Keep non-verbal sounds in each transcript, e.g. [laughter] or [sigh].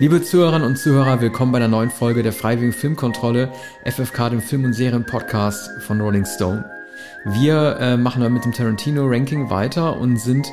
Liebe Zuhörerinnen und Zuhörer, willkommen bei einer neuen Folge der Freiwilligen Filmkontrolle, FFK, dem Film- und Serien-Podcast von Rolling Stone. Wir äh, machen mit dem Tarantino-Ranking weiter und sind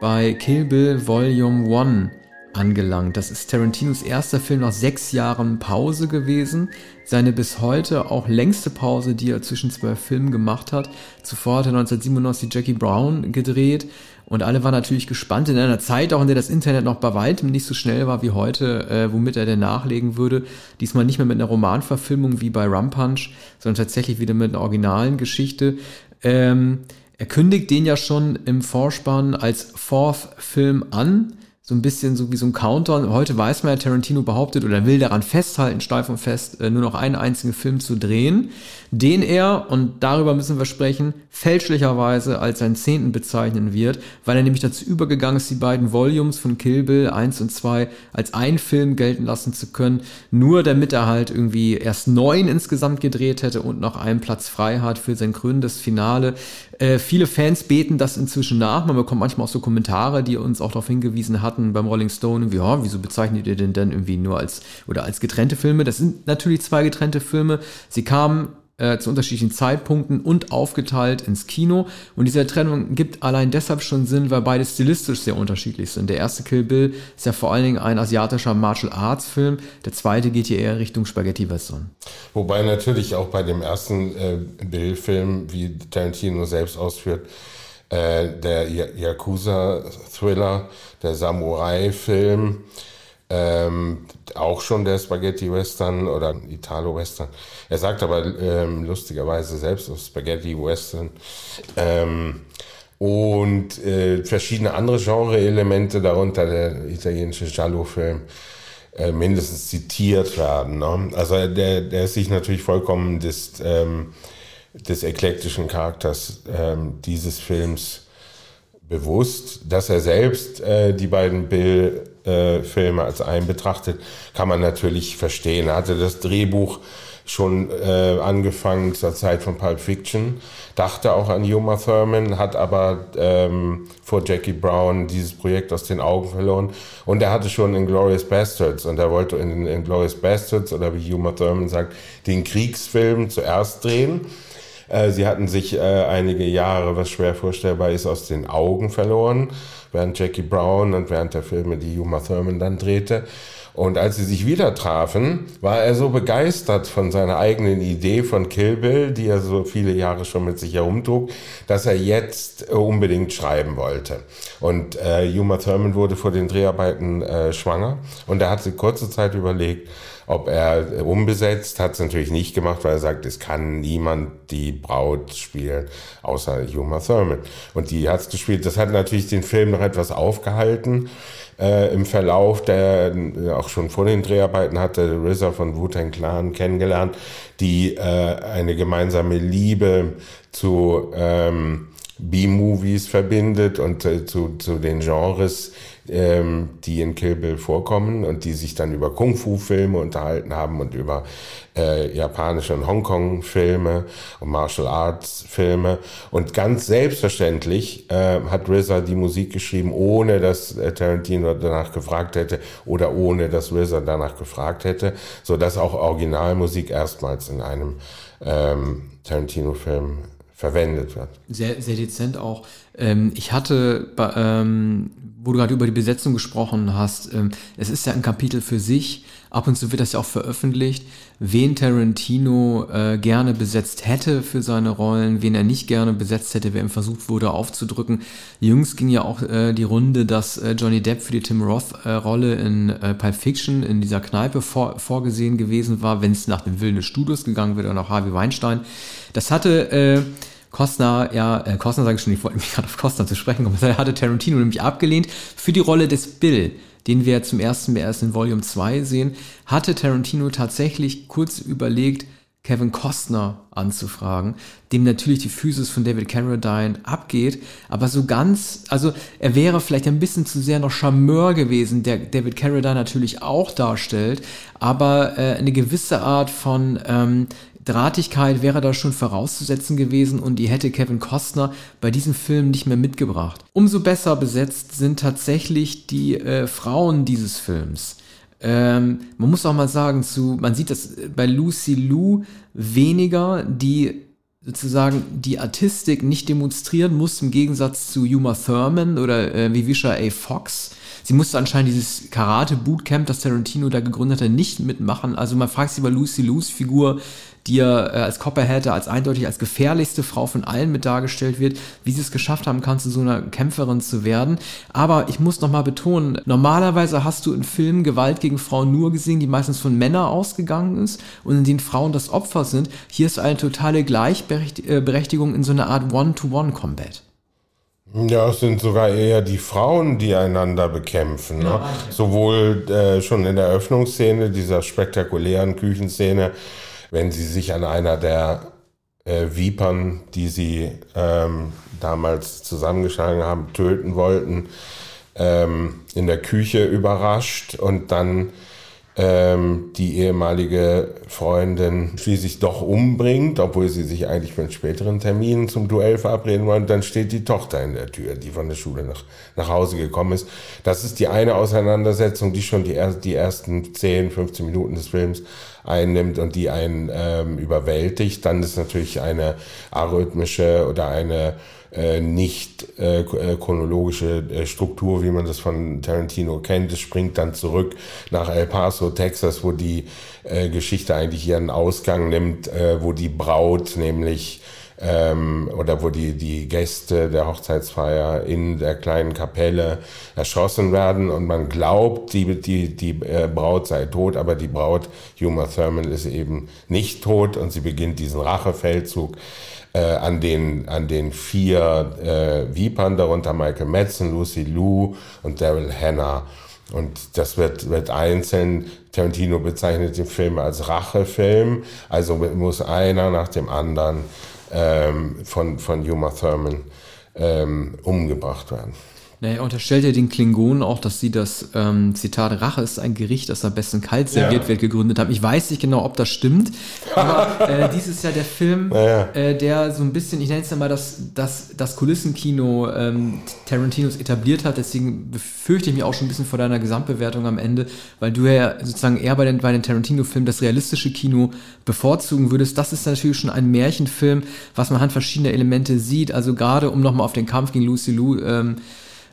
bei Kill Bill Volume 1 angelangt. Das ist Tarantinos erster Film nach sechs Jahren Pause gewesen. Seine bis heute auch längste Pause, die er zwischen zwei Filmen gemacht hat. Zuvor hat er 1997 Jackie Brown gedreht und alle waren natürlich gespannt in einer Zeit, auch in der das Internet noch bei weitem nicht so schnell war wie heute, äh, womit er denn nachlegen würde. Diesmal nicht mehr mit einer Romanverfilmung wie bei Rum Punch, sondern tatsächlich wieder mit einer originalen Geschichte. Ähm, er kündigt den ja schon im Vorspann als Fourth Film an so ein bisschen so wie so ein Countdown. Heute weiß man ja, Tarantino behauptet oder will daran festhalten, steif und fest, äh, nur noch einen einzigen Film zu drehen, den er, und darüber müssen wir sprechen, fälschlicherweise als seinen zehnten bezeichnen wird, weil er nämlich dazu übergegangen ist, die beiden Volumes von Kill Bill 1 und 2 als einen Film gelten lassen zu können, nur damit er halt irgendwie erst neun insgesamt gedreht hätte und noch einen Platz frei hat für sein krönendes Finale. Äh, viele Fans beten das inzwischen nach. Man bekommt manchmal auch so Kommentare, die uns auch darauf hingewiesen hatten beim Rolling Stone, wie, ja, wieso bezeichnet ihr den denn irgendwie nur als oder als getrennte Filme? Das sind natürlich zwei getrennte Filme. Sie kamen äh, zu unterschiedlichen Zeitpunkten und aufgeteilt ins Kino. Und diese Trennung gibt allein deshalb schon Sinn, weil beide stilistisch sehr unterschiedlich sind. Der erste Kill Bill ist ja vor allen Dingen ein asiatischer Martial Arts Film. Der zweite geht hier eher Richtung Spaghetti Western. Wobei natürlich auch bei dem ersten äh, Bill-Film, wie Tarantino selbst ausführt, äh, der Yakuza-Thriller, der Samurai-Film, ähm, auch schon der Spaghetti Western oder Italo Western. Er sagt aber ähm, lustigerweise selbst auf Spaghetti Western. Ähm, und äh, verschiedene andere Genre-Elemente, darunter der italienische Giallo-Film, äh, mindestens zitiert werden. Ne? Also der, der ist sich natürlich vollkommen des, ähm, des eklektischen Charakters ähm, dieses Films bewusst, dass er selbst äh, die beiden Bill-Filme äh, als einen betrachtet, kann man natürlich verstehen. Er hatte das Drehbuch schon äh, angefangen zur Zeit von Pulp Fiction, dachte auch an Yuma Thurman, hat aber ähm, vor Jackie Brown dieses Projekt aus den Augen verloren und er hatte schon in Glorious Bastards und er wollte in, in Glorious Bastards oder wie Yuma Thurman sagt, den Kriegsfilm zuerst drehen äh, sie hatten sich äh, einige Jahre, was schwer vorstellbar ist, aus den Augen verloren, während Jackie Brown und während der Filme, die Uma Thurman dann drehte. Und als sie sich wieder trafen, war er so begeistert von seiner eigenen Idee von Kill Bill, die er so viele Jahre schon mit sich herumtrug, dass er jetzt unbedingt schreiben wollte. Und äh, Uma Thurman wurde vor den Dreharbeiten äh, schwanger und er hat sich kurze Zeit überlegt, ob er umbesetzt, hat es natürlich nicht gemacht, weil er sagt, es kann niemand die Braut spielen, außer Uma Thurman. Und die hat es gespielt. Das hat natürlich den Film noch etwas aufgehalten. Äh, Im Verlauf, der äh, auch schon vor den Dreharbeiten hatte RZA von Wu-Tang Clan kennengelernt, die äh, eine gemeinsame Liebe zu ähm, B-Movies verbindet und äh, zu, zu den Genres, ähm, die in Kill Bill vorkommen und die sich dann über Kung-Fu-Filme unterhalten haben und über äh, japanische und Hongkong-Filme und Martial Arts-Filme. Und ganz selbstverständlich äh, hat RZA die Musik geschrieben, ohne dass äh, Tarantino danach gefragt hätte oder ohne dass RZA danach gefragt hätte, so dass auch Originalmusik erstmals in einem ähm, Tarantino-Film verwendet wird. Sehr, sehr dezent auch. Ähm, ich hatte, ähm, wo du gerade über die Besetzung gesprochen hast, ähm, es ist ja ein Kapitel für sich. Ab und zu wird das ja auch veröffentlicht, wen Tarantino äh, gerne besetzt hätte für seine Rollen, wen er nicht gerne besetzt hätte, wer ihm versucht wurde aufzudrücken. Jüngst ging ja auch äh, die Runde, dass äh, Johnny Depp für die Tim Roth-Rolle in Pulp Fiction in dieser Kneipe vor, vorgesehen gewesen war, wenn es nach dem Willen des Studios gegangen wäre oder nach Harvey Weinstein. Das hatte äh, Costner, ja, äh, Costner sage ich schon, ich wollte mich [laughs] gerade auf Costner zu sprechen kommen, er hatte Tarantino nämlich abgelehnt für die Rolle des Bill, den wir zum ersten Mal erst in Volume 2 sehen, hatte Tarantino tatsächlich kurz überlegt, Kevin Costner anzufragen, dem natürlich die Physis von David Carradine abgeht, aber so ganz, also er wäre vielleicht ein bisschen zu sehr noch Charmeur gewesen, der David Carradine natürlich auch darstellt, aber äh, eine gewisse Art von ähm, Drahtigkeit wäre da schon vorauszusetzen gewesen und die hätte Kevin Costner bei diesem Film nicht mehr mitgebracht. Umso besser besetzt sind tatsächlich die äh, Frauen dieses Films. Ähm, man muss auch mal sagen, zu, man sieht das bei Lucy Lou weniger, die sozusagen die Artistik nicht demonstrieren muss, im Gegensatz zu Uma Thurman oder äh, Vivisha A. Fox. Sie musste anscheinend dieses Karate-Bootcamp, das Tarantino da gegründet hat, nicht mitmachen. Also man fragt sich über Lucy Lou's Figur, die äh, als Copperhead als eindeutig als gefährlichste Frau von allen mit dargestellt wird, wie sie es geschafft haben kann, zu so einer Kämpferin zu werden. Aber ich muss nochmal betonen, normalerweise hast du in Filmen Gewalt gegen Frauen nur gesehen, die meistens von Männern ausgegangen ist und in denen Frauen das Opfer sind. Hier ist eine totale Gleichberechtigung in so einer Art One-to-One-Combat. Ja, es sind sogar eher die Frauen, die einander bekämpfen. Ne? Ja, Sowohl äh, schon in der Öffnungsszene, dieser spektakulären Küchenszene, wenn sie sich an einer der äh, Vipern, die sie ähm, damals zusammengeschlagen haben, töten wollten, ähm, in der Küche überrascht und dann ähm, die ehemalige Freundin schließlich doch umbringt, obwohl sie sich eigentlich für einen späteren Termin zum Duell verabreden wollen. Dann steht die Tochter in der Tür, die von der Schule nach, nach Hause gekommen ist. Das ist die eine Auseinandersetzung, die schon die, er die ersten 10, 15 Minuten des Films einnimmt und die einen ähm, überwältigt. Dann ist natürlich eine arrhythmische oder eine äh, nicht äh, äh, chronologische äh, Struktur, wie man das von Tarantino kennt. Es springt dann zurück nach El Paso, Texas, wo die äh, Geschichte eigentlich ihren Ausgang nimmt, äh, wo die Braut nämlich ähm, oder wo die, die Gäste der Hochzeitsfeier in der kleinen Kapelle erschossen werden und man glaubt, die, die, die äh, Braut sei tot, aber die Braut, Huma Thurman, ist eben nicht tot und sie beginnt diesen Rachefeldzug äh, an, den, an den vier äh, Vipern, darunter Michael Madsen, Lucy Liu und Daryl Hannah. Und das wird, wird einzeln, Tarantino bezeichnet den Film als Rachefilm, also muss einer nach dem anderen ähm, von, von Uma Thurman ähm, umgebracht werden. Naja, unterstellt ja den Klingonen auch, dass sie das ähm, Zitat Rache ist ein Gericht, das am besten kalt serviert ja. wird, gegründet haben. Ich weiß nicht genau, ob das stimmt, aber [laughs] äh, dies ist ja der Film, naja. äh, der so ein bisschen, ich nenne es ja mal das, das, das Kulissenkino ähm, Tarantinos etabliert hat. Deswegen befürchte ich mich auch schon ein bisschen vor deiner Gesamtbewertung am Ende, weil du ja sozusagen eher bei den, bei den Tarantino-Filmen das realistische Kino bevorzugen würdest. Das ist natürlich schon ein Märchenfilm, was man anhand verschiedener Elemente sieht. Also gerade um nochmal auf den Kampf gegen Lucy Lou ähm,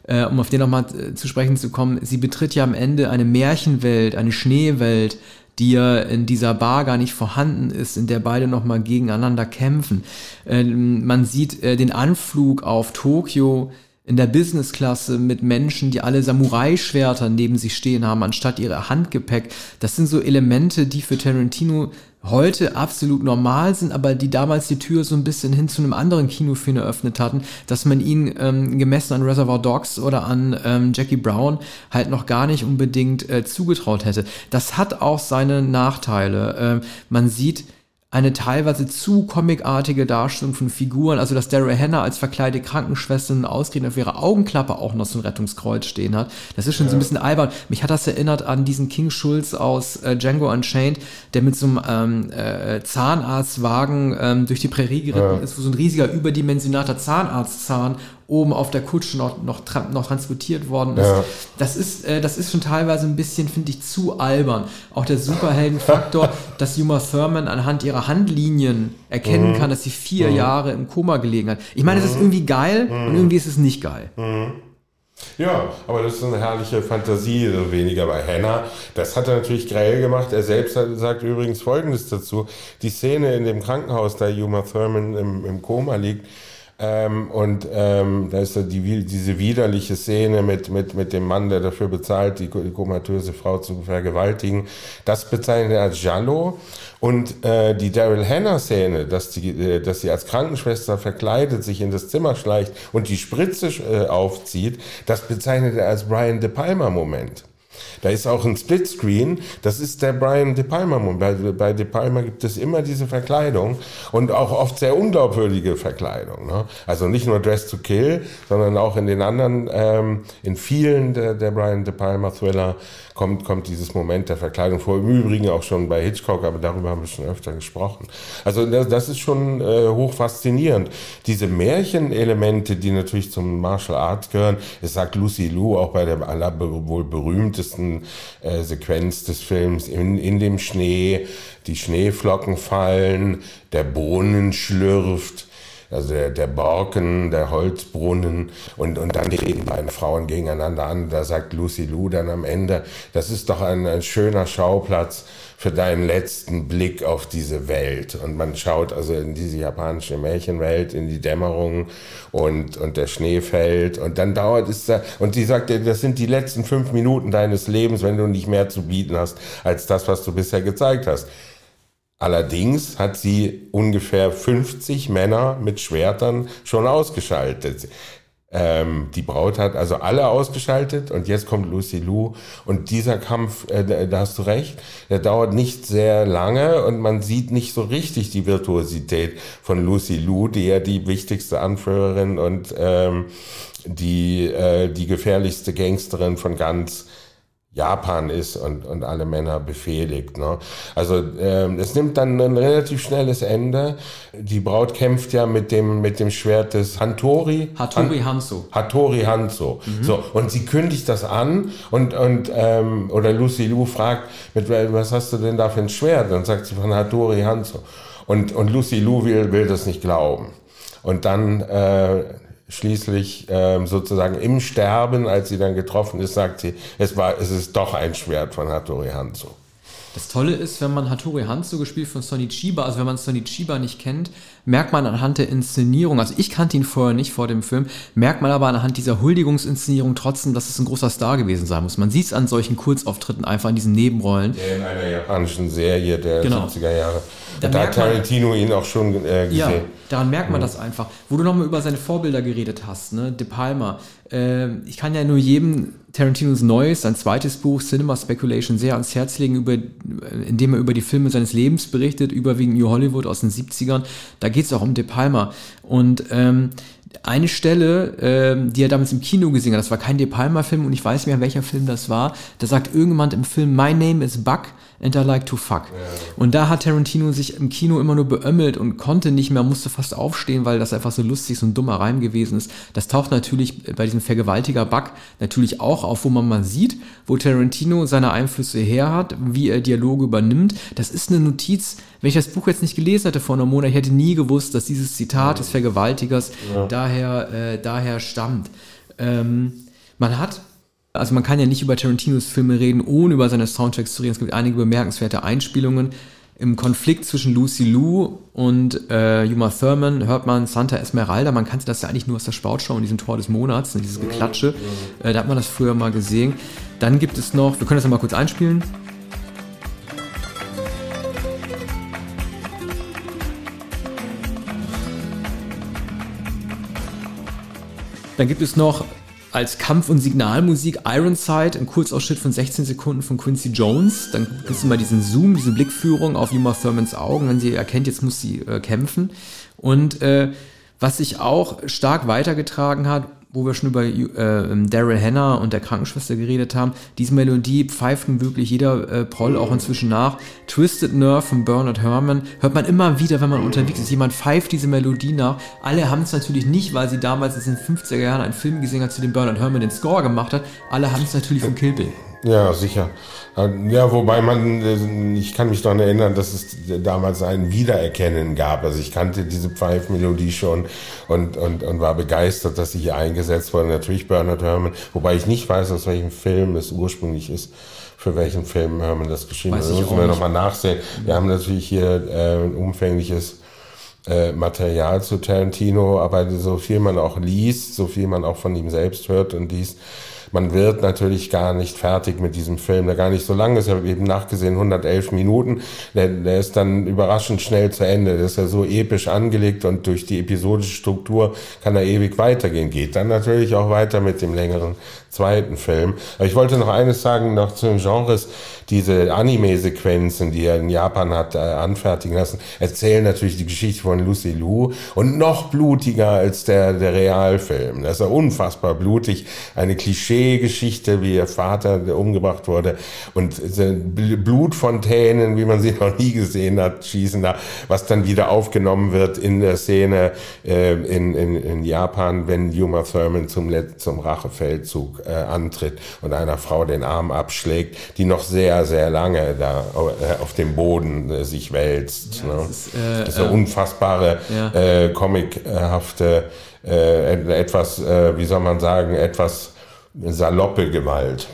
äh, um auf den nochmal äh, zu sprechen zu kommen, sie betritt ja am Ende eine Märchenwelt, eine Schneewelt, die ja in dieser Bar gar nicht vorhanden ist, in der beide nochmal gegeneinander kämpfen. Ähm, man sieht äh, den Anflug auf Tokio in der Businessklasse mit Menschen, die alle Samurai-Schwerter neben sich stehen haben, anstatt ihre Handgepäck. Das sind so Elemente, die für Tarantino heute absolut normal sind, aber die damals die Tür so ein bisschen hin zu einem anderen Kinofilm eröffnet hatten, dass man ihn ähm, gemessen an Reservoir Dogs oder an ähm, Jackie Brown halt noch gar nicht unbedingt äh, zugetraut hätte. Das hat auch seine Nachteile. Äh, man sieht eine teilweise zu comicartige Darstellung von Figuren, also dass Daryl Hannah als verkleidete Krankenschwester ausgerechnet auf ihrer Augenklappe auch noch so ein Rettungskreuz stehen hat. Das ist schon ja. so ein bisschen albern. Mich hat das erinnert an diesen King Schulz aus äh, Django Unchained, der mit so einem ähm, äh, Zahnarztwagen ähm, durch die Prärie geritten ja. ist, wo so ein riesiger überdimensionater Zahnarztzahn oben auf der Kutsche noch, noch, noch transportiert worden ist. Ja. Das ist, äh, das ist schon teilweise ein bisschen, finde ich, zu albern. Auch der Superheldenfaktor, [laughs] dass Uma Thurman anhand ihrer Handlinien erkennen mhm. kann, dass sie vier mhm. Jahre im Koma gelegen hat. Ich meine, es ist mhm. irgendwie geil und mhm. irgendwie ist es nicht geil. Mhm. Ja, aber das ist eine herrliche Fantasie, so weniger bei Hannah. Das hat er natürlich grell gemacht. Er selbst hat, sagt übrigens Folgendes dazu. Die Szene in dem Krankenhaus, da Uma Thurman im, im Koma liegt, ähm, und ähm, da ist die, diese widerliche Szene mit, mit, mit dem Mann, der dafür bezahlt, die, die komatöse Frau zu vergewaltigen. Das bezeichnet er als Giallo. Und äh, die Daryl Hannah-Szene, dass, die, äh, dass sie als Krankenschwester verkleidet sich in das Zimmer schleicht und die Spritze äh, aufzieht, das bezeichnet er als Brian De Palma-Moment. Da ist auch ein Splitscreen, das ist der Brian De Palma. Bei, bei De Palma gibt es immer diese Verkleidung und auch oft sehr unglaubwürdige Verkleidung. Ne? Also nicht nur Dress to Kill, sondern auch in den anderen, ähm, in vielen der, der Brian De Palma Thriller kommt, kommt dieses Moment der Verkleidung vor. Im Übrigen auch schon bei Hitchcock, aber darüber haben wir schon öfter gesprochen. Also das, das ist schon äh, hoch faszinierend. Diese Märchenelemente, die natürlich zum Martial Art gehören, es sagt Lucy Liu auch bei der aller wohl berühmtesten äh, Sequenz des Films, in, in dem Schnee, die Schneeflocken fallen, der Brunnen schlürft, also der, der Borken, der Holzbrunnen und, und dann reden beiden Frauen gegeneinander an. Da sagt Lucy Lou dann am Ende, das ist doch ein, ein schöner Schauplatz für deinen letzten Blick auf diese Welt. Und man schaut also in diese japanische Märchenwelt, in die Dämmerung und, und der Schnee fällt. Und dann dauert es da, und die sagt, das sind die letzten fünf Minuten deines Lebens, wenn du nicht mehr zu bieten hast, als das, was du bisher gezeigt hast. Allerdings hat sie ungefähr 50 Männer mit Schwertern schon ausgeschaltet. Ähm, die Braut hat also alle ausgeschaltet und jetzt kommt Lucy Lou und dieser Kampf, äh, da hast du recht, der dauert nicht sehr lange und man sieht nicht so richtig die Virtuosität von Lucy Lou, die ja die wichtigste Anführerin und ähm, die, äh, die gefährlichste Gangsterin von ganz Japan ist und, und alle Männer befehligt. Ne? Also ähm, es nimmt dann ein relativ schnelles Ende. Die Braut kämpft ja mit dem, mit dem Schwert des Hattori. Hattori Hanzo. Hattori Hanzo. Mhm. So, und sie kündigt das an und, und ähm, oder Lucy Lu fragt, mit was hast du denn da für ein Schwert? Dann sagt sie von Hattori Hanzo. Und, und Lucy Lu will, will das nicht glauben. Und dann äh, schließlich ähm, sozusagen im Sterben, als sie dann getroffen ist, sagt sie, es war, es ist doch ein Schwert von Hattori Hanzo. Das Tolle ist, wenn man Hattori Hanzo gespielt von Sonny Chiba, also wenn man Sonny Chiba nicht kennt, merkt man anhand der Inszenierung, also ich kannte ihn vorher nicht vor dem Film, merkt man aber anhand dieser Huldigungsinszenierung trotzdem, dass es ein großer Star gewesen sein muss. Man sieht es an solchen Kurzauftritten einfach in diesen Nebenrollen. Ja, in einer japanischen Serie der genau. 70er Jahre. Da, da hat Tarantino man, ihn auch schon äh, gesehen. Ja, daran merkt man mhm. das einfach. Wo du nochmal über seine Vorbilder geredet hast, ne? De Palma. Äh, ich kann ja nur jedem Tarantinos neues, sein zweites Buch Cinema Speculation sehr ans Herz legen, über, indem er über die Filme seines Lebens berichtet, überwiegend New Hollywood aus den 70ern. Da geht es auch um De Palma. Und ähm, eine Stelle, ähm, die er damals im Kino gesehen hat, das war kein De Palma-Film und ich weiß nicht mehr, welcher Film das war, da sagt irgendjemand im Film, My name is Buck and I like to fuck. Ja. Und da hat Tarantino sich im Kino immer nur beömmelt und konnte nicht mehr, musste fast aufstehen, weil das einfach so lustig, so ein dummer Reim gewesen ist. Das taucht natürlich bei diesem Vergewaltiger Buck natürlich auch auf, wo man mal sieht, wo Tarantino seine Einflüsse her hat, wie er Dialoge übernimmt. Das ist eine Notiz, wenn ich das Buch jetzt nicht gelesen hätte vor einer Monat, ich hätte nie gewusst, dass dieses Zitat des Vergewaltigers ja. daher, äh, daher stammt. Ähm, man hat also man kann ja nicht über Tarantinos Filme reden, ohne über seine Soundtracks zu reden. Es gibt einige bemerkenswerte Einspielungen. Im Konflikt zwischen Lucy Liu und äh, Uma Thurman hört man Santa Esmeralda. Man kannte das ja eigentlich nur aus der Sportschau und diesem Tor des Monats, ne, dieses Geklatsche. Äh, da hat man das früher mal gesehen. Dann gibt es noch, wir können das ja mal kurz einspielen. Dann gibt es noch als Kampf- und Signalmusik Ironside, ein Kurzausschnitt von 16 Sekunden von Quincy Jones. Dann gibt es immer diesen Zoom, diese Blickführung auf Uma Thurmans Augen, wenn sie erkennt, jetzt muss sie äh, kämpfen. Und äh, was sich auch stark weitergetragen hat, wo wir schon über äh, Daryl Hannah und der Krankenschwester geredet haben, diese Melodie pfeift nun wirklich jeder äh, Proll auch inzwischen nach. Twisted Nerve von Bernard Herrmann hört man immer wieder, wenn man unterwegs ist. Jemand pfeift diese Melodie nach. Alle haben es natürlich nicht, weil sie damals in den 50er Jahren einen Film gesehen hat, zu dem Bernard Herrmann den Score gemacht hat. Alle haben es natürlich von Kill Bill. Ja, sicher. Ja, wobei man, äh, ich kann mich daran erinnern, dass es damals ein Wiedererkennen gab. Also ich kannte diese Pfeifmelodie schon und, und, und war begeistert, dass sie hier eingesetzt wurde. Natürlich Bernard Herrmann, wobei ich nicht weiß, aus welchem Film es ursprünglich ist für welchen Film Herrmann das geschrieben hat. Das müssen wir nochmal nachsehen. Wir haben natürlich hier äh, ein umfängliches äh, Material zu Tarantino, aber so viel man auch liest, so viel man auch von ihm selbst hört und liest, man wird natürlich gar nicht fertig mit diesem Film, der gar nicht so lang ist. Ich habe eben nachgesehen, 111 Minuten. Der, der ist dann überraschend schnell zu Ende. Der ist ja so episch angelegt und durch die episodische Struktur kann er ewig weitergehen. Geht dann natürlich auch weiter mit dem längeren zweiten Film. Aber ich wollte noch eines sagen, noch zu den Genres. diese Anime-Sequenzen, die er in Japan hat äh, anfertigen lassen, erzählen natürlich die Geschichte von Lucy Liu und noch blutiger als der, der Realfilm. Das ist ja unfassbar blutig. Eine Klischee-Geschichte, wie ihr Vater der umgebracht wurde und Blutfontänen, wie man sie noch nie gesehen hat, schießen da, was dann wieder aufgenommen wird in der Szene äh, in, in, in Japan, wenn Yuma Thurman zum, zum Rachefeldzug äh, antritt und einer Frau den Arm abschlägt, die noch sehr, sehr lange da äh, auf dem Boden äh, sich wälzt. Ja, ne? Das ist, äh, das ist eine unfassbare, ja. äh, comichafte, äh, etwas, äh, wie soll man sagen, etwas saloppe Gewalt.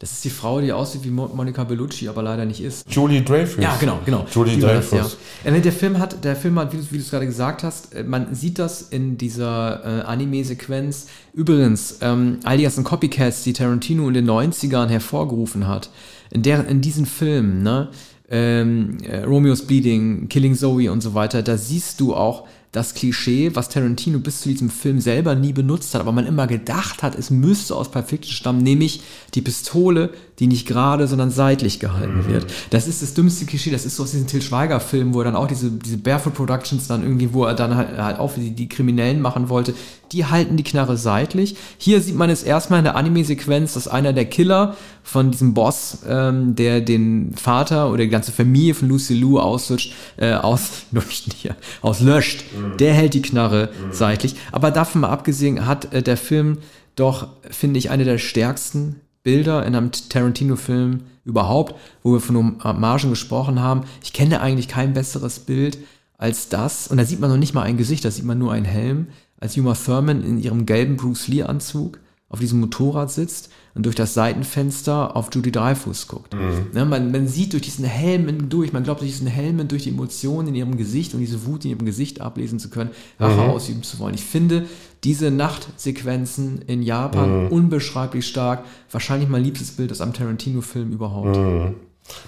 Das ist die Frau, die aussieht wie Monica Bellucci, aber leider nicht ist. Julie Dreyfus. Ja, genau, genau. Julie die Dreyfus. Das, ja. Der Film hat, der Film hat, wie du, wie du es gerade gesagt hast, äh, man sieht das in dieser äh, Anime-Sequenz. Übrigens, ähm, all die ganzen Copycats, die Tarantino in den 90ern hervorgerufen hat, in, der, in diesen Filmen, ne, ähm, äh, Romeo's Bleeding, Killing Zoe und so weiter, da siehst du auch, das Klischee, was Tarantino bis zu diesem Film selber nie benutzt hat, aber man immer gedacht hat, es müsste aus Pulp stammen, nämlich die Pistole, die nicht gerade, sondern seitlich gehalten mhm. wird. Das ist das dümmste Klischee, das ist so aus diesen Till Schweiger-Filmen, wo er dann auch diese, diese Barefoot Productions dann irgendwie, wo er dann halt, halt auch die, die Kriminellen machen wollte, die halten die Knarre seitlich. Hier sieht man es erstmal in der Anime-Sequenz, dass einer der Killer von diesem Boss, ähm, der den Vater oder die ganze Familie von Lucy Lou auslöscht, äh, auslöscht, [laughs] hier, auslöscht, mhm. der hält die Knarre mhm. seitlich. Aber davon mal abgesehen hat äh, der Film doch, finde ich, eine der stärksten Bilder in einem Tarantino-Film überhaupt, wo wir von Margen gesprochen haben. Ich kenne eigentlich kein besseres Bild als das. Und da sieht man noch nicht mal ein Gesicht, da sieht man nur einen Helm als Uma Thurman in ihrem gelben Bruce Lee-Anzug auf diesem Motorrad sitzt und durch das Seitenfenster auf Judy Dreyfus guckt. Mhm. Ne, man, man, sieht durch diesen Helm durch, man glaubt durch diesen Helm durch die Emotionen in ihrem Gesicht und diese Wut in ihrem Gesicht ablesen zu können, Rache mhm. ausüben zu wollen. Ich finde diese Nachtsequenzen in Japan mhm. unbeschreiblich stark. Wahrscheinlich mein liebstes Bild aus einem Tarantino-Film überhaupt. Mhm.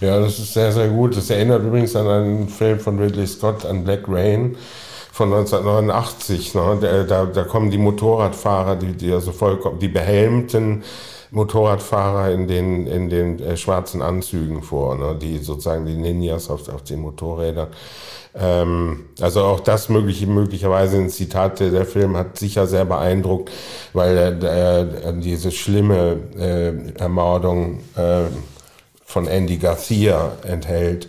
Ja, das ist sehr, sehr gut. Das erinnert übrigens an einen Film von Ridley Scott, an Black Rain von 1989. Ne? Da, da, kommen die Motorradfahrer, die, die also vollkommen, die behelmten Motorradfahrer in den, in den äh, schwarzen Anzügen vor, ne? die sozusagen die Ninjas auf, auf den Motorrädern. Ähm, also auch das möglich, möglicherweise ein Zitat, der Film hat sicher sehr beeindruckt, weil er, er diese schlimme äh, Ermordung äh, von Andy Garcia enthält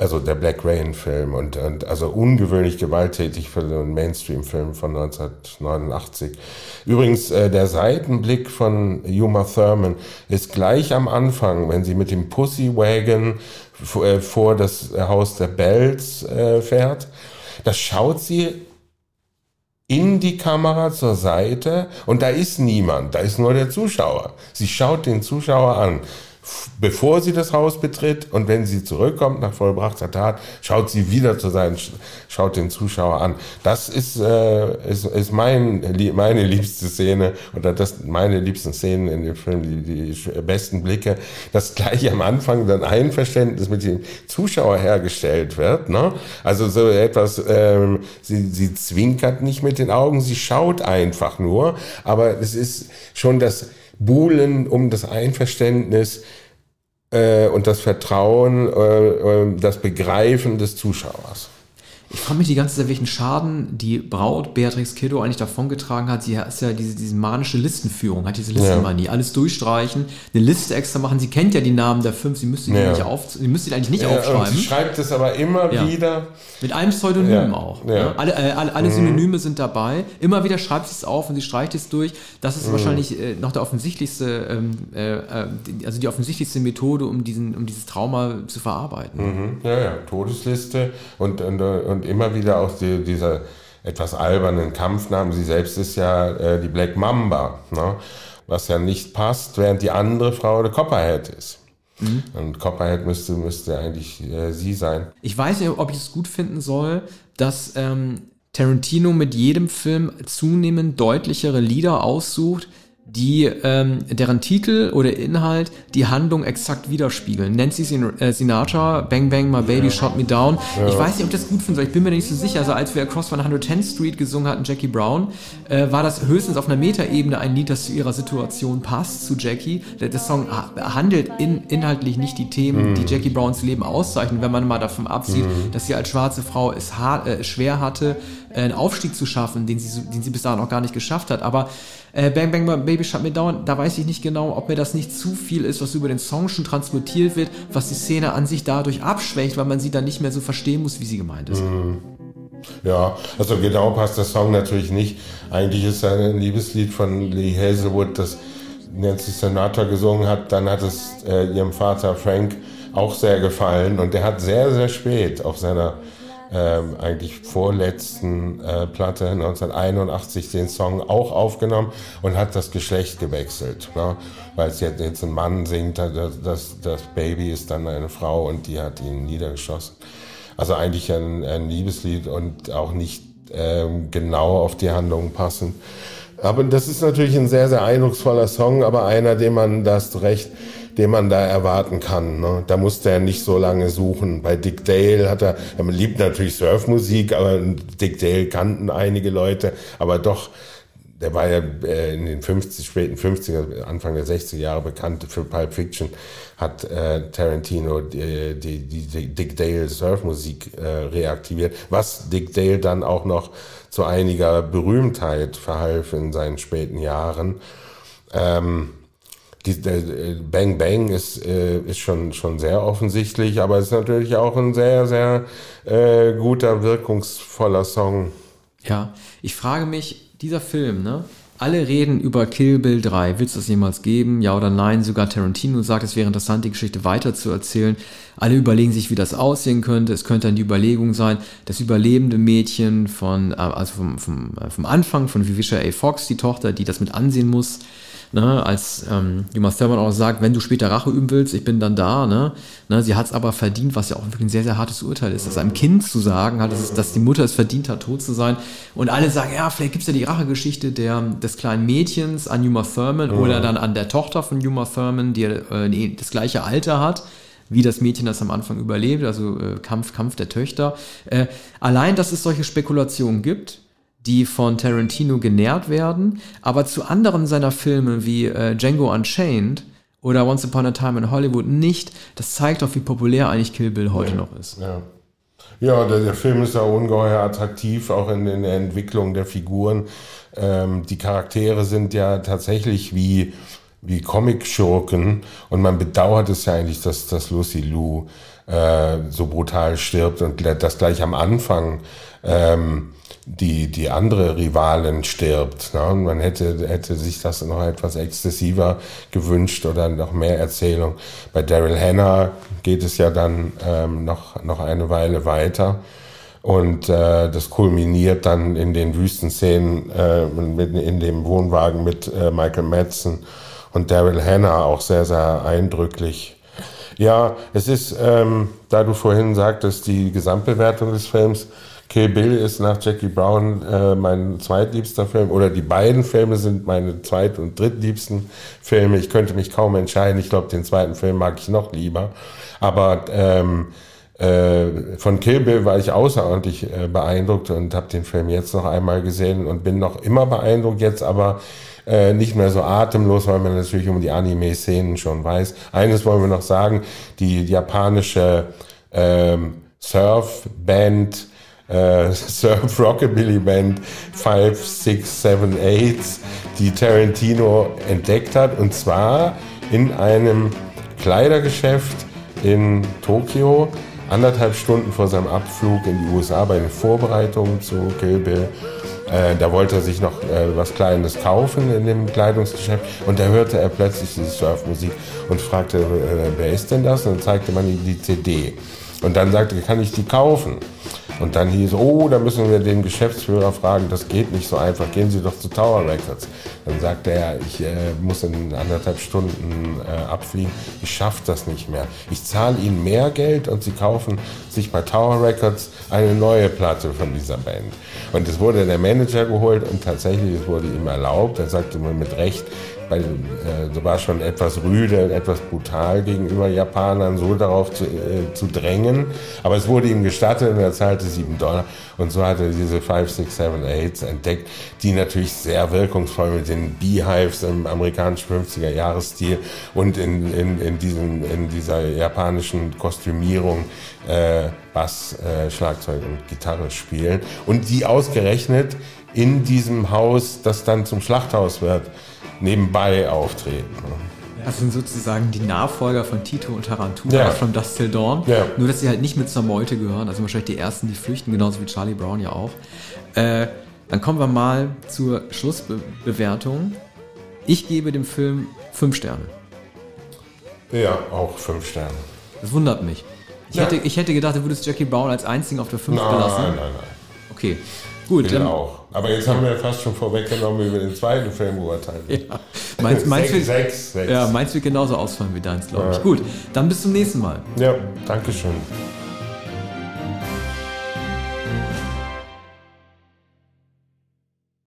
also der Black Rain Film und, und also ungewöhnlich gewalttätig für den Mainstream Film von 1989. Übrigens äh, der Seitenblick von Uma Thurman ist gleich am Anfang, wenn sie mit dem Pussy Wagon äh, vor das Haus der Bells äh, fährt. Da schaut sie in die Kamera zur Seite und da ist niemand, da ist nur der Zuschauer. Sie schaut den Zuschauer an bevor sie das Haus betritt und wenn sie zurückkommt nach vollbrachter Tat, schaut sie wieder zu sein, schaut den Zuschauer an. Das ist, äh, ist, ist mein, meine liebste Szene oder das meine liebsten Szenen in dem Film, die, die besten Blicke, dass gleich am Anfang dann Einverständnis mit dem Zuschauer hergestellt wird. Ne? Also so etwas, ähm, sie, sie zwinkert nicht mit den Augen, sie schaut einfach nur, aber es ist schon das Buhlen um das Einverständnis äh, und das Vertrauen, äh, äh das Begreifen des Zuschauers. Ich frage mich die ganze Zeit, welchen Schaden die Braut Beatrix Kiddo eigentlich davongetragen hat. Sie ist ja diese, diese manische Listenführung, hat diese Listenmanie. Ja. Alles durchstreichen, eine Liste extra machen. Sie kennt ja die Namen der fünf, sie müsste die, ja. nicht auf, sie müsste die eigentlich nicht ja, aufschreiben. sie schreibt es aber immer wieder. Mit einem Pseudonym auch. Ne? Alle, äh, alle, alle mhm. Synonyme sind dabei. Immer wieder schreibt sie es auf und sie streicht es durch. Das ist mhm. wahrscheinlich äh, noch der offensichtlichste, ähm, äh, äh also die offensichtlichste Methode, um, diesen, um dieses Trauma zu verarbeiten. Mhm. Ja, ja, Todesliste und, und, und und immer wieder auch die, dieser etwas albernen Kampfnamen. Sie selbst ist ja äh, die Black Mamba, ne? was ja nicht passt, während die andere Frau der Copperhead ist. Mhm. Und Copperhead müsste, müsste eigentlich äh, sie sein. Ich weiß nicht, ob ich es gut finden soll, dass ähm, Tarantino mit jedem Film zunehmend deutlichere Lieder aussucht, die ähm, deren Titel oder Inhalt die Handlung exakt widerspiegeln. Nancy Sin äh, Sinatra, Bang Bang My Baby, ja. Shot Me Down. Ja. Ich weiß nicht, ob ich das gut finde, ich bin mir nicht so sicher. Also als wir Across 110th Street gesungen hatten, Jackie Brown, äh, war das höchstens auf einer Metaebene ein Lied, das zu ihrer Situation passt, zu Jackie. Der, der Song handelt in, inhaltlich nicht die Themen, mhm. die Jackie Browns Leben auszeichnen, wenn man mal davon absieht, mhm. dass sie als schwarze Frau es hart, äh, schwer hatte, einen Aufstieg zu schaffen, den sie, den sie bis dahin noch gar nicht geschafft hat. Aber äh, Bang Bang Baby Shut Me Down, da weiß ich nicht genau, ob mir das nicht zu viel ist, was über den Song schon transportiert wird, was die Szene an sich dadurch abschwächt, weil man sie dann nicht mehr so verstehen muss, wie sie gemeint ist. Mhm. Ja, also genau passt der Song natürlich nicht. Eigentlich ist es ein Liebeslied von Lee Hazelwood, das Nancy Sinatra gesungen hat. Dann hat es äh, ihrem Vater Frank auch sehr gefallen und der hat sehr, sehr spät auf seiner ähm, eigentlich vorletzten äh, Platte 1981 den Song auch aufgenommen und hat das Geschlecht gewechselt. Ne? Weil es jetzt, jetzt ein Mann singt, das, das, das Baby ist dann eine Frau und die hat ihn niedergeschossen. Also eigentlich ein, ein Liebeslied und auch nicht ähm, genau auf die Handlung passend. Aber das ist natürlich ein sehr, sehr eindrucksvoller Song, aber einer, den man, das recht, den man da erwarten kann. Ne? Da musste er nicht so lange suchen. Bei Dick Dale hat er, er liebt natürlich Surfmusik, aber Dick Dale kannten einige Leute, aber doch, der war ja äh, in den 50, späten 50er, Anfang der 60er Jahre bekannt für Pulp Fiction, hat äh, Tarantino die, die, die Dick Dale Surfmusik äh, reaktiviert, was Dick Dale dann auch noch zu einiger Berühmtheit verhalf in seinen späten Jahren. Ähm, die, der äh, Bang Bang ist, äh, ist schon, schon sehr offensichtlich, aber es ist natürlich auch ein sehr, sehr äh, guter, wirkungsvoller Song. Ja, ich frage mich, dieser Film, ne? Alle reden über Kill Bill 3. Wird es das jemals geben? Ja oder nein? Sogar Tarantino sagt, es wäre interessant, die Geschichte weiterzuerzählen. Alle überlegen sich, wie das aussehen könnte. Es könnte dann die Überlegung sein, das überlebende Mädchen von, äh, also vom, vom, äh, vom Anfang von Vivisha A. Fox, die Tochter, die das mit ansehen muss, ne, als ähm, Juma Thurman auch sagt, wenn du später Rache üben willst, ich bin dann da, ne, ne sie hat es aber verdient, was ja auch wirklich ein sehr, sehr hartes Urteil ist, dass einem Kind zu sagen hat, dass, dass die Mutter es verdient hat, tot zu sein und alle sagen, ja, vielleicht gibt es ja die Rachegeschichte des kleinen Mädchens an Juma Thurman mhm. oder dann an der Tochter von Juma Thurman, die äh, das gleiche Alter hat wie das Mädchen das am Anfang überlebt, also äh, Kampf, Kampf der Töchter. Äh, allein, dass es solche Spekulationen gibt, die von Tarantino genährt werden, aber zu anderen seiner Filme wie äh, Django Unchained oder Once Upon a Time in Hollywood nicht. Das zeigt doch, wie populär eigentlich Kill Bill heute ja, noch ist. Ja, ja der, der, Film ist ja ungeheuer attraktiv, auch in, in der Entwicklung der Figuren. Ähm, die Charaktere sind ja tatsächlich wie, wie Comic-Schurken und man bedauert es ja eigentlich, dass, dass Lucy Lou äh, so brutal stirbt und das gleich am Anfang ähm, die, die andere Rivalin stirbt. Ne? Und man hätte, hätte sich das noch etwas exzessiver gewünscht oder noch mehr Erzählung. Bei Daryl Hannah geht es ja dann ähm, noch, noch eine Weile weiter. Und äh, das kulminiert dann in den Wüstenszenen äh, mit, in dem Wohnwagen mit äh, Michael Madsen und Daryl Hannah auch sehr, sehr eindrücklich. Ja, es ist, ähm, da du vorhin sagtest, die Gesamtbewertung des Films, Kill Bill ist nach Jackie Brown äh, mein zweitliebster Film oder die beiden Filme sind meine zweit- und drittliebsten Filme. Ich könnte mich kaum entscheiden. Ich glaube, den zweiten Film mag ich noch lieber. Aber ähm, äh, von Kill Bill war ich außerordentlich äh, beeindruckt und habe den Film jetzt noch einmal gesehen und bin noch immer beeindruckt jetzt, aber äh, nicht mehr so atemlos, weil man natürlich um die Anime-Szenen schon weiß. Eines wollen wir noch sagen, die japanische ähm, Surf-Band äh, [laughs] Surf Rockabilly Band 5, 6, 7, 8, die Tarantino entdeckt hat. Und zwar in einem Kleidergeschäft in Tokio, anderthalb Stunden vor seinem Abflug in die USA bei den Vorbereitungen zu Kill Bill. Äh, da wollte er sich noch äh, was Kleines kaufen in dem Kleidungsgeschäft und da hörte er plötzlich diese Surfmusik und fragte, äh, wer ist denn das? Und dann zeigte man ihm die CD. Und dann sagte er, kann ich die kaufen? Und dann hieß, oh, da müssen wir den Geschäftsführer fragen, das geht nicht so einfach, gehen Sie doch zu Tower Records. Dann sagte er, ich äh, muss in anderthalb Stunden äh, abfliegen, ich schaffe das nicht mehr. Ich zahle Ihnen mehr Geld und Sie kaufen sich bei Tower Records eine neue Platte von dieser Band. Und es wurde der Manager geholt und tatsächlich, es wurde ihm erlaubt, er sagte mir mit Recht, bei, äh, war schon etwas rüde, etwas brutal gegenüber Japanern, so darauf zu, äh, zu drängen. Aber es wurde ihm gestattet und er zahlte sieben Dollar. Und so hat er diese 5, 6, 7, 8 entdeckt, die natürlich sehr wirkungsvoll mit den Beehives im amerikanischen 50er Jahresstil und in, in, in, diesen, in dieser japanischen Kostümierung äh, Bass, äh, Schlagzeug und Gitarre spielen. Und die ausgerechnet in diesem Haus, das dann zum Schlachthaus wird, nebenbei auftreten. Das sind sozusagen die Nachfolger von Tito und Tarantula ja. from Dust Till Dawn. Ja. Nur, dass sie halt nicht mit zur Meute gehören. Also wahrscheinlich die ersten, die flüchten, genauso wie Charlie Brown ja auch. Äh, dann kommen wir mal zur Schlussbewertung. Ich gebe dem Film fünf Sterne. Ja, auch fünf Sterne. Das wundert mich. Ich, ja. hätte, ich hätte gedacht, du würdest Jackie Brown als einzigen auf der 5 gelassen. Nein, nein, nein. Okay. Gut. Ich auch. Aber jetzt haben wir fast schon vorweggenommen über den zweiten Film beurteilen. Ja. Meins, meins, sechs, wird, sechs, sechs. Ja, meins wird genauso ausfallen wie deins, glaube ich. Gut, dann bis zum nächsten Mal. Ja, Dankeschön.